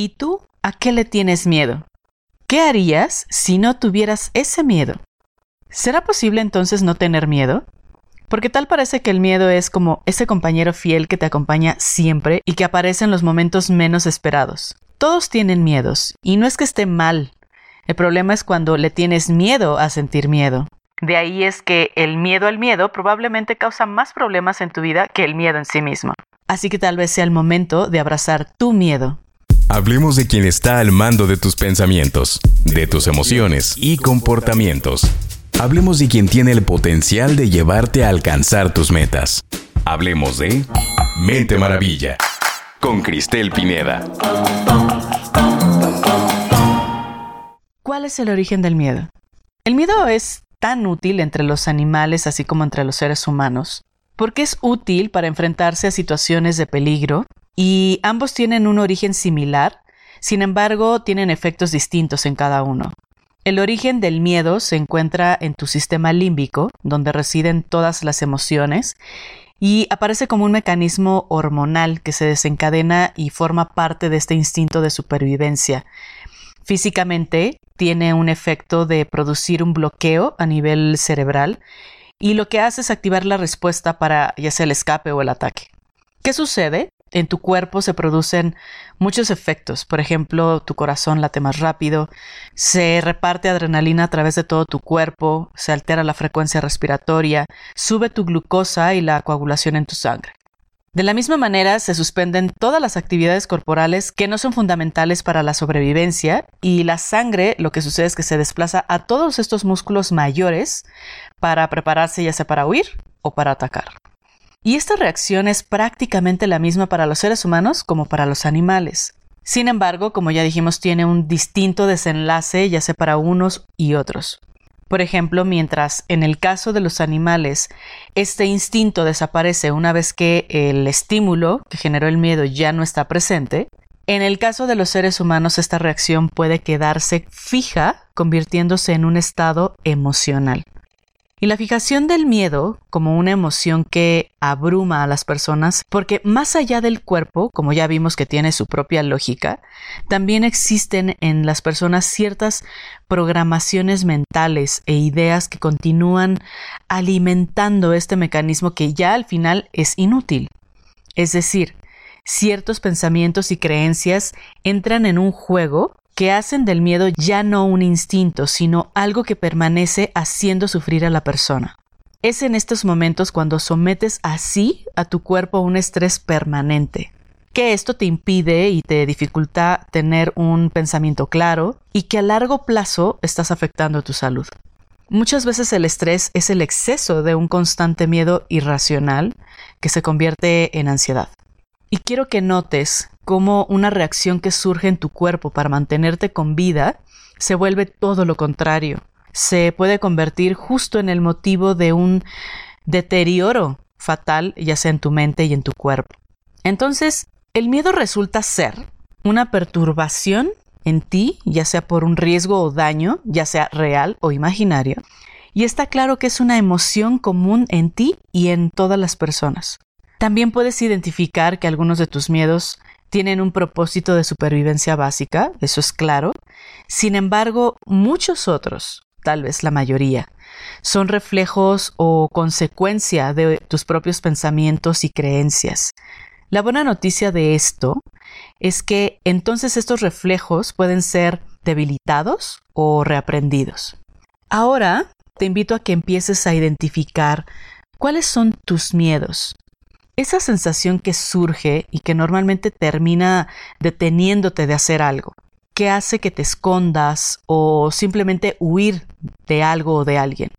¿Y tú a qué le tienes miedo? ¿Qué harías si no tuvieras ese miedo? ¿Será posible entonces no tener miedo? Porque tal parece que el miedo es como ese compañero fiel que te acompaña siempre y que aparece en los momentos menos esperados. Todos tienen miedos, y no es que esté mal. El problema es cuando le tienes miedo a sentir miedo. De ahí es que el miedo al miedo probablemente causa más problemas en tu vida que el miedo en sí mismo. Así que tal vez sea el momento de abrazar tu miedo. Hablemos de quien está al mando de tus pensamientos, de tus emociones y comportamientos. Hablemos de quien tiene el potencial de llevarte a alcanzar tus metas. Hablemos de Mente Maravilla con Cristel Pineda. ¿Cuál es el origen del miedo? El miedo es tan útil entre los animales así como entre los seres humanos, porque es útil para enfrentarse a situaciones de peligro y ambos tienen un origen similar, sin embargo tienen efectos distintos en cada uno. El origen del miedo se encuentra en tu sistema límbico, donde residen todas las emociones, y aparece como un mecanismo hormonal que se desencadena y forma parte de este instinto de supervivencia. Físicamente tiene un efecto de producir un bloqueo a nivel cerebral y lo que hace es activar la respuesta para ya sea el escape o el ataque. ¿Qué sucede? En tu cuerpo se producen muchos efectos. Por ejemplo, tu corazón late más rápido, se reparte adrenalina a través de todo tu cuerpo, se altera la frecuencia respiratoria, sube tu glucosa y la coagulación en tu sangre. De la misma manera, se suspenden todas las actividades corporales que no son fundamentales para la sobrevivencia y la sangre lo que sucede es que se desplaza a todos estos músculos mayores para prepararse ya sea para huir o para atacar. Y esta reacción es prácticamente la misma para los seres humanos como para los animales. Sin embargo, como ya dijimos, tiene un distinto desenlace ya sea para unos y otros. Por ejemplo, mientras en el caso de los animales este instinto desaparece una vez que el estímulo que generó el miedo ya no está presente, en el caso de los seres humanos esta reacción puede quedarse fija convirtiéndose en un estado emocional. Y la fijación del miedo como una emoción que abruma a las personas, porque más allá del cuerpo, como ya vimos que tiene su propia lógica, también existen en las personas ciertas programaciones mentales e ideas que continúan alimentando este mecanismo que ya al final es inútil. Es decir, ciertos pensamientos y creencias entran en un juego que hacen del miedo ya no un instinto, sino algo que permanece haciendo sufrir a la persona. Es en estos momentos cuando sometes así a tu cuerpo a un estrés permanente, que esto te impide y te dificulta tener un pensamiento claro y que a largo plazo estás afectando tu salud. Muchas veces el estrés es el exceso de un constante miedo irracional que se convierte en ansiedad. Y quiero que notes cómo una reacción que surge en tu cuerpo para mantenerte con vida se vuelve todo lo contrario. Se puede convertir justo en el motivo de un deterioro fatal, ya sea en tu mente y en tu cuerpo. Entonces, el miedo resulta ser una perturbación en ti, ya sea por un riesgo o daño, ya sea real o imaginario, y está claro que es una emoción común en ti y en todas las personas. También puedes identificar que algunos de tus miedos tienen un propósito de supervivencia básica, eso es claro. Sin embargo, muchos otros, tal vez la mayoría, son reflejos o consecuencia de tus propios pensamientos y creencias. La buena noticia de esto es que entonces estos reflejos pueden ser debilitados o reaprendidos. Ahora te invito a que empieces a identificar cuáles son tus miedos, esa sensación que surge y que normalmente termina deteniéndote de hacer algo, que hace que te escondas o simplemente huir de algo o de alguien.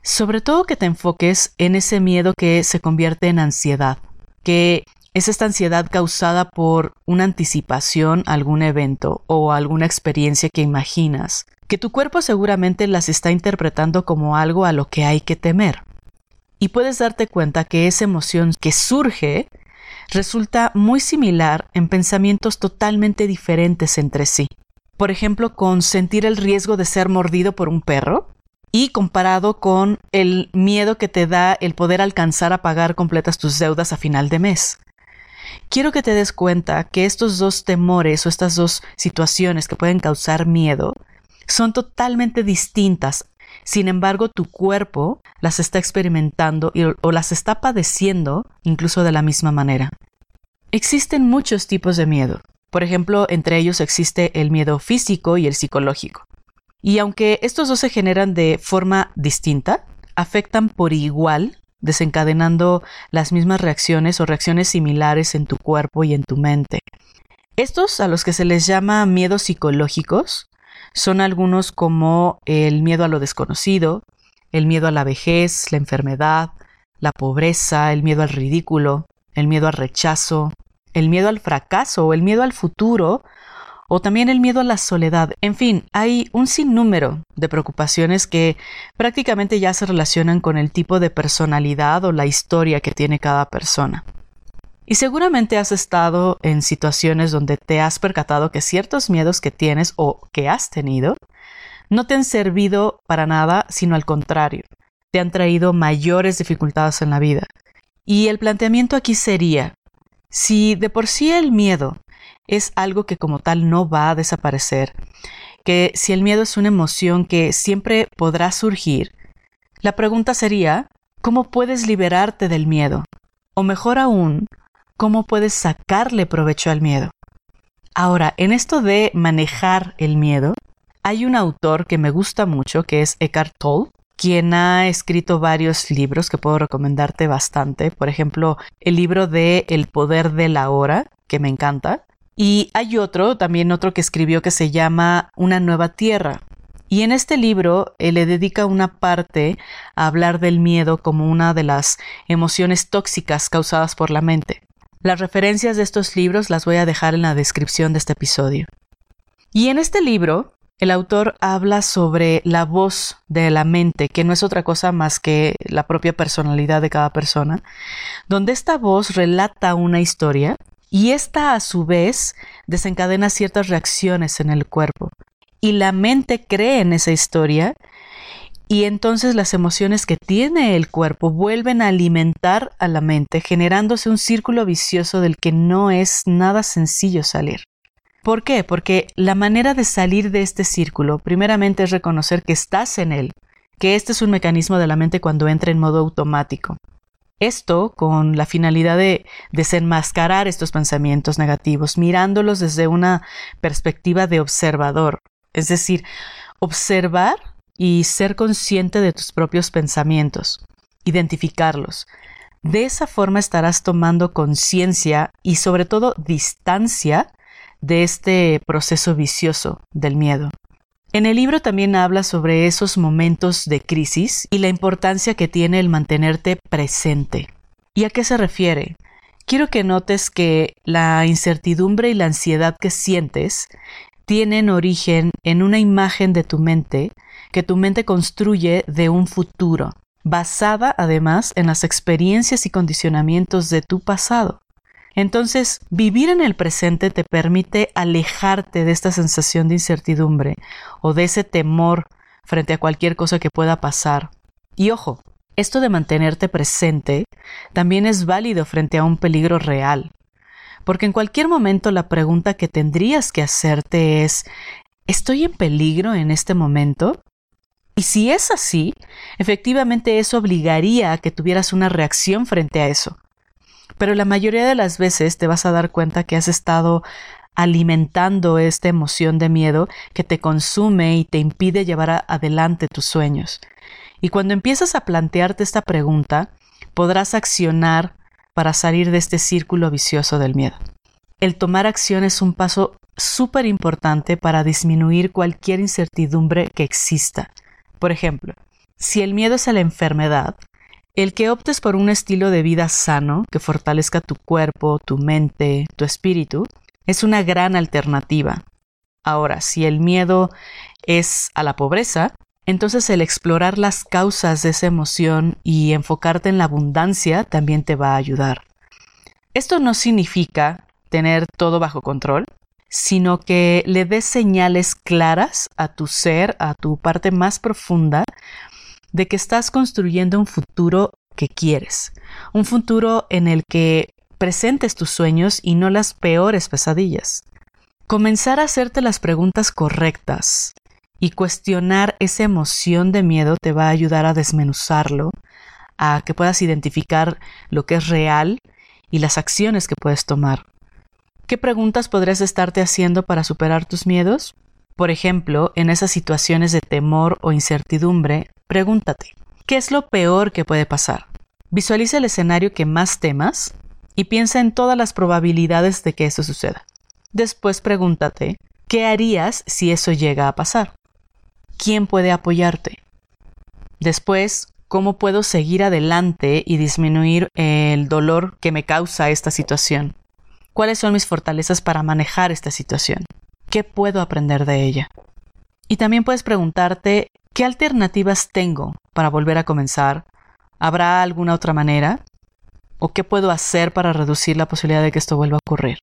Sobre todo que te enfoques en ese miedo que se convierte en ansiedad, que es esta ansiedad causada por una anticipación a algún evento o alguna experiencia que imaginas, que tu cuerpo seguramente las está interpretando como algo a lo que hay que temer y puedes darte cuenta que esa emoción que surge resulta muy similar en pensamientos totalmente diferentes entre sí. Por ejemplo, con sentir el riesgo de ser mordido por un perro y comparado con el miedo que te da el poder alcanzar a pagar completas tus deudas a final de mes. quiero que te des cuenta que estos dos temores o estas dos situaciones que pueden causar miedo son totalmente distintas. Sin embargo, tu cuerpo las está experimentando o las está padeciendo incluso de la misma manera. Existen muchos tipos de miedo. Por ejemplo, entre ellos existe el miedo físico y el psicológico. Y aunque estos dos se generan de forma distinta, afectan por igual, desencadenando las mismas reacciones o reacciones similares en tu cuerpo y en tu mente. Estos, a los que se les llama miedos psicológicos, son algunos como el miedo a lo desconocido, el miedo a la vejez, la enfermedad, la pobreza, el miedo al ridículo, el miedo al rechazo, el miedo al fracaso el miedo al futuro o también el miedo a la soledad. En fin, hay un sinnúmero de preocupaciones que prácticamente ya se relacionan con el tipo de personalidad o la historia que tiene cada persona. Y seguramente has estado en situaciones donde te has percatado que ciertos miedos que tienes o que has tenido no te han servido para nada, sino al contrario, te han traído mayores dificultades en la vida. Y el planteamiento aquí sería, si de por sí el miedo es algo que como tal no va a desaparecer, que si el miedo es una emoción que siempre podrá surgir, la pregunta sería, ¿cómo puedes liberarte del miedo? O mejor aún, ¿cómo puedes sacarle provecho al miedo? Ahora, en esto de manejar el miedo, hay un autor que me gusta mucho, que es Eckhart Tolle, quien ha escrito varios libros que puedo recomendarte bastante. Por ejemplo, el libro de El poder de la hora, que me encanta. Y hay otro, también otro que escribió que se llama Una nueva tierra. Y en este libro él le dedica una parte a hablar del miedo como una de las emociones tóxicas causadas por la mente. Las referencias de estos libros las voy a dejar en la descripción de este episodio. Y en este libro, el autor habla sobre la voz de la mente, que no es otra cosa más que la propia personalidad de cada persona, donde esta voz relata una historia y esta a su vez desencadena ciertas reacciones en el cuerpo. Y la mente cree en esa historia y entonces las emociones que tiene el cuerpo vuelven a alimentar a la mente, generándose un círculo vicioso del que no es nada sencillo salir. ¿Por qué? Porque la manera de salir de este círculo primeramente es reconocer que estás en él, que este es un mecanismo de la mente cuando entra en modo automático. Esto con la finalidad de desenmascarar estos pensamientos negativos, mirándolos desde una perspectiva de observador, es decir, observar y ser consciente de tus propios pensamientos, identificarlos. De esa forma estarás tomando conciencia y sobre todo distancia de este proceso vicioso del miedo. En el libro también habla sobre esos momentos de crisis y la importancia que tiene el mantenerte presente. ¿Y a qué se refiere? Quiero que notes que la incertidumbre y la ansiedad que sientes tienen origen en una imagen de tu mente que tu mente construye de un futuro, basada además en las experiencias y condicionamientos de tu pasado. Entonces, vivir en el presente te permite alejarte de esta sensación de incertidumbre o de ese temor frente a cualquier cosa que pueda pasar. Y ojo, esto de mantenerte presente también es válido frente a un peligro real, porque en cualquier momento la pregunta que tendrías que hacerte es ¿estoy en peligro en este momento? Y si es así, efectivamente eso obligaría a que tuvieras una reacción frente a eso pero la mayoría de las veces te vas a dar cuenta que has estado alimentando esta emoción de miedo que te consume y te impide llevar adelante tus sueños. Y cuando empiezas a plantearte esta pregunta, podrás accionar para salir de este círculo vicioso del miedo. El tomar acción es un paso súper importante para disminuir cualquier incertidumbre que exista. Por ejemplo, si el miedo es a la enfermedad, el que optes por un estilo de vida sano que fortalezca tu cuerpo, tu mente, tu espíritu, es una gran alternativa. Ahora, si el miedo es a la pobreza, entonces el explorar las causas de esa emoción y enfocarte en la abundancia también te va a ayudar. Esto no significa tener todo bajo control, sino que le des señales claras a tu ser, a tu parte más profunda, de que estás construyendo un futuro que quieres, un futuro en el que presentes tus sueños y no las peores pesadillas. Comenzar a hacerte las preguntas correctas y cuestionar esa emoción de miedo te va a ayudar a desmenuzarlo, a que puedas identificar lo que es real y las acciones que puedes tomar. ¿Qué preguntas podrías estarte haciendo para superar tus miedos? Por ejemplo, en esas situaciones de temor o incertidumbre, pregúntate, ¿qué es lo peor que puede pasar? Visualiza el escenario que más temas y piensa en todas las probabilidades de que eso suceda. Después pregúntate, ¿qué harías si eso llega a pasar? ¿Quién puede apoyarte? Después, ¿cómo puedo seguir adelante y disminuir el dolor que me causa esta situación? ¿Cuáles son mis fortalezas para manejar esta situación? ¿Qué puedo aprender de ella? Y también puedes preguntarte, ¿qué alternativas tengo para volver a comenzar? ¿Habrá alguna otra manera? ¿O qué puedo hacer para reducir la posibilidad de que esto vuelva a ocurrir?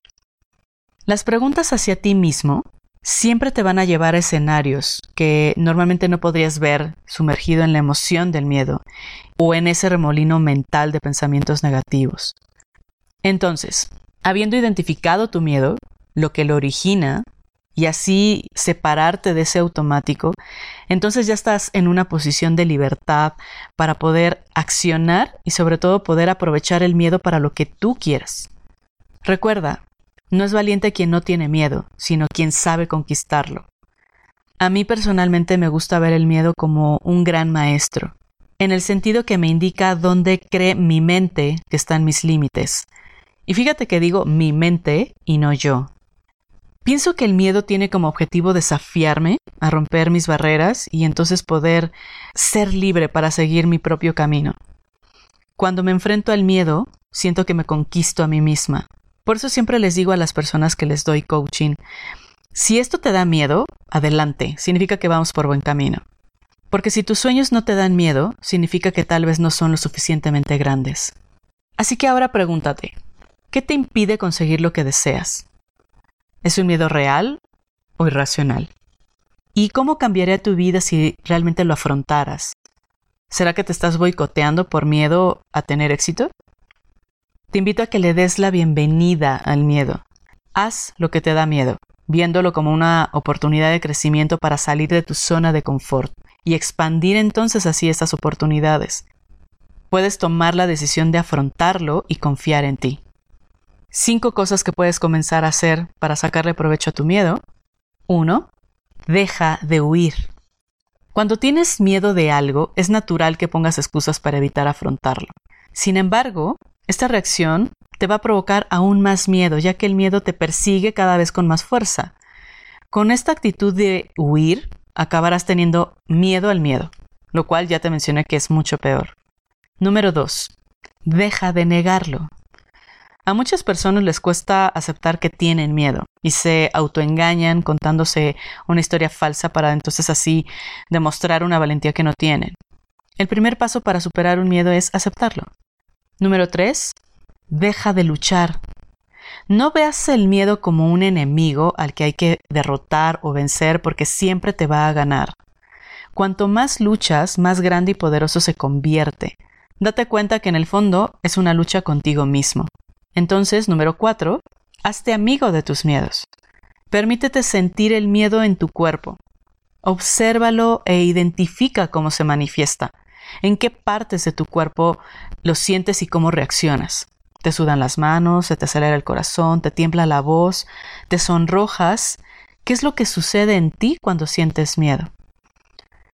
Las preguntas hacia ti mismo siempre te van a llevar a escenarios que normalmente no podrías ver sumergido en la emoción del miedo o en ese remolino mental de pensamientos negativos. Entonces, habiendo identificado tu miedo, lo que lo origina, y así separarte de ese automático, entonces ya estás en una posición de libertad para poder accionar y sobre todo poder aprovechar el miedo para lo que tú quieras. Recuerda, no es valiente quien no tiene miedo, sino quien sabe conquistarlo. A mí personalmente me gusta ver el miedo como un gran maestro, en el sentido que me indica dónde cree mi mente que están mis límites. Y fíjate que digo mi mente y no yo, Pienso que el miedo tiene como objetivo desafiarme a romper mis barreras y entonces poder ser libre para seguir mi propio camino. Cuando me enfrento al miedo, siento que me conquisto a mí misma. Por eso siempre les digo a las personas que les doy coaching, si esto te da miedo, adelante, significa que vamos por buen camino. Porque si tus sueños no te dan miedo, significa que tal vez no son lo suficientemente grandes. Así que ahora pregúntate, ¿qué te impide conseguir lo que deseas? ¿Es un miedo real o irracional? ¿Y cómo cambiaría tu vida si realmente lo afrontaras? ¿Será que te estás boicoteando por miedo a tener éxito? Te invito a que le des la bienvenida al miedo. Haz lo que te da miedo, viéndolo como una oportunidad de crecimiento para salir de tu zona de confort y expandir entonces así estas oportunidades. Puedes tomar la decisión de afrontarlo y confiar en ti. Cinco cosas que puedes comenzar a hacer para sacarle provecho a tu miedo. 1. Deja de huir. Cuando tienes miedo de algo, es natural que pongas excusas para evitar afrontarlo. Sin embargo, esta reacción te va a provocar aún más miedo, ya que el miedo te persigue cada vez con más fuerza. Con esta actitud de huir, acabarás teniendo miedo al miedo, lo cual ya te mencioné que es mucho peor. Número 2. Deja de negarlo. A muchas personas les cuesta aceptar que tienen miedo y se autoengañan contándose una historia falsa para entonces así demostrar una valentía que no tienen. El primer paso para superar un miedo es aceptarlo. Número 3. Deja de luchar. No veas el miedo como un enemigo al que hay que derrotar o vencer porque siempre te va a ganar. Cuanto más luchas, más grande y poderoso se convierte. Date cuenta que en el fondo es una lucha contigo mismo. Entonces, número cuatro, hazte amigo de tus miedos. Permítete sentir el miedo en tu cuerpo. Obsérvalo e identifica cómo se manifiesta. En qué partes de tu cuerpo lo sientes y cómo reaccionas. Te sudan las manos, se te acelera el corazón, te tiembla la voz, te sonrojas. ¿Qué es lo que sucede en ti cuando sientes miedo?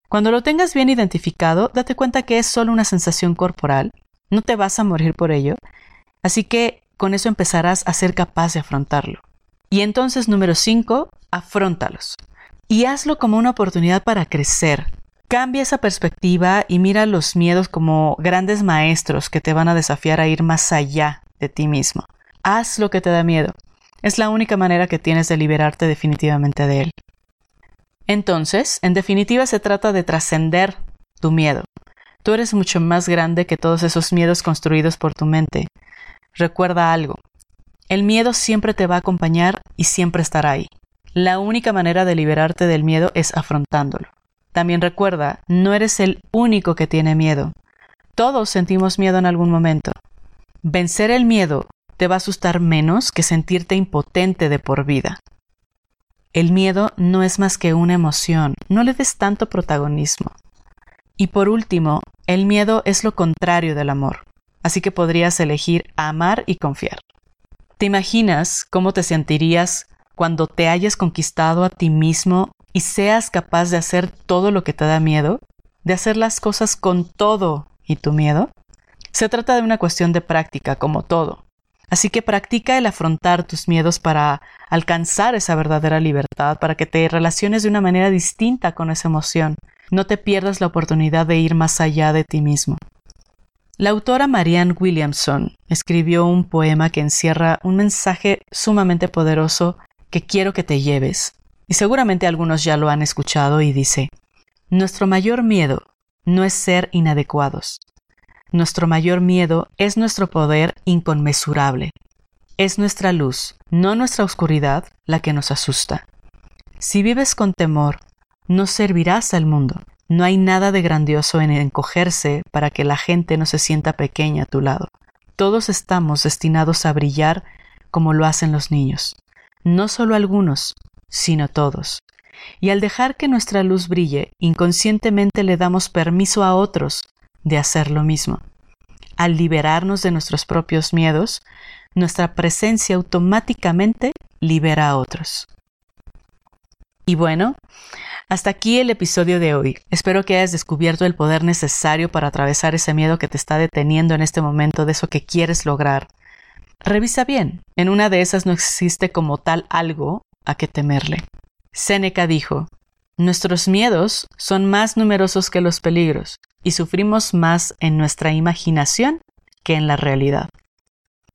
Cuando lo tengas bien identificado, date cuenta que es solo una sensación corporal, no te vas a morir por ello, así que con eso empezarás a ser capaz de afrontarlo. Y entonces, número 5, afrontalos. Y hazlo como una oportunidad para crecer. Cambia esa perspectiva y mira los miedos como grandes maestros que te van a desafiar a ir más allá de ti mismo. Haz lo que te da miedo. Es la única manera que tienes de liberarte definitivamente de él. Entonces, en definitiva, se trata de trascender tu miedo. Tú eres mucho más grande que todos esos miedos construidos por tu mente. Recuerda algo, el miedo siempre te va a acompañar y siempre estará ahí. La única manera de liberarte del miedo es afrontándolo. También recuerda, no eres el único que tiene miedo. Todos sentimos miedo en algún momento. Vencer el miedo te va a asustar menos que sentirte impotente de por vida. El miedo no es más que una emoción, no le des tanto protagonismo. Y por último, el miedo es lo contrario del amor, así que podrías elegir amar y confiar. ¿Te imaginas cómo te sentirías cuando te hayas conquistado a ti mismo y seas capaz de hacer todo lo que te da miedo? ¿De hacer las cosas con todo y tu miedo? Se trata de una cuestión de práctica, como todo. Así que practica el afrontar tus miedos para alcanzar esa verdadera libertad, para que te relaciones de una manera distinta con esa emoción. No te pierdas la oportunidad de ir más allá de ti mismo. La autora Marianne Williamson escribió un poema que encierra un mensaje sumamente poderoso que quiero que te lleves. Y seguramente algunos ya lo han escuchado y dice, Nuestro mayor miedo no es ser inadecuados, nuestro mayor miedo es nuestro poder inconmensurable. Es nuestra luz, no nuestra oscuridad, la que nos asusta. Si vives con temor, no servirás al mundo. No hay nada de grandioso en encogerse para que la gente no se sienta pequeña a tu lado. Todos estamos destinados a brillar como lo hacen los niños. No solo algunos, sino todos. Y al dejar que nuestra luz brille, inconscientemente le damos permiso a otros de hacer lo mismo. Al liberarnos de nuestros propios miedos, nuestra presencia automáticamente libera a otros. Y bueno, hasta aquí el episodio de hoy. Espero que hayas descubierto el poder necesario para atravesar ese miedo que te está deteniendo en este momento de eso que quieres lograr. Revisa bien, en una de esas no existe como tal algo a que temerle. Séneca dijo, Nuestros miedos son más numerosos que los peligros y sufrimos más en nuestra imaginación que en la realidad.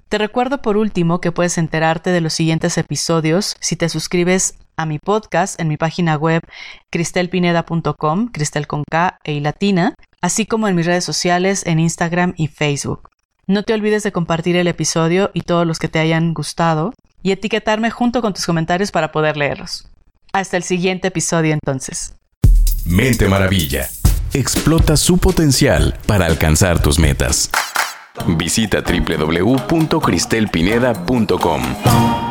Te recuerdo por último que puedes enterarte de los siguientes episodios si te suscribes a mi podcast en mi página web cristelpineda.com, cristel con K e I latina, así como en mis redes sociales en Instagram y Facebook. No te olvides de compartir el episodio y todos los que te hayan gustado y etiquetarme junto con tus comentarios para poder leerlos. Hasta el siguiente episodio entonces. Mente Maravilla. Explota su potencial para alcanzar tus metas. Visita www.cristelpineda.com.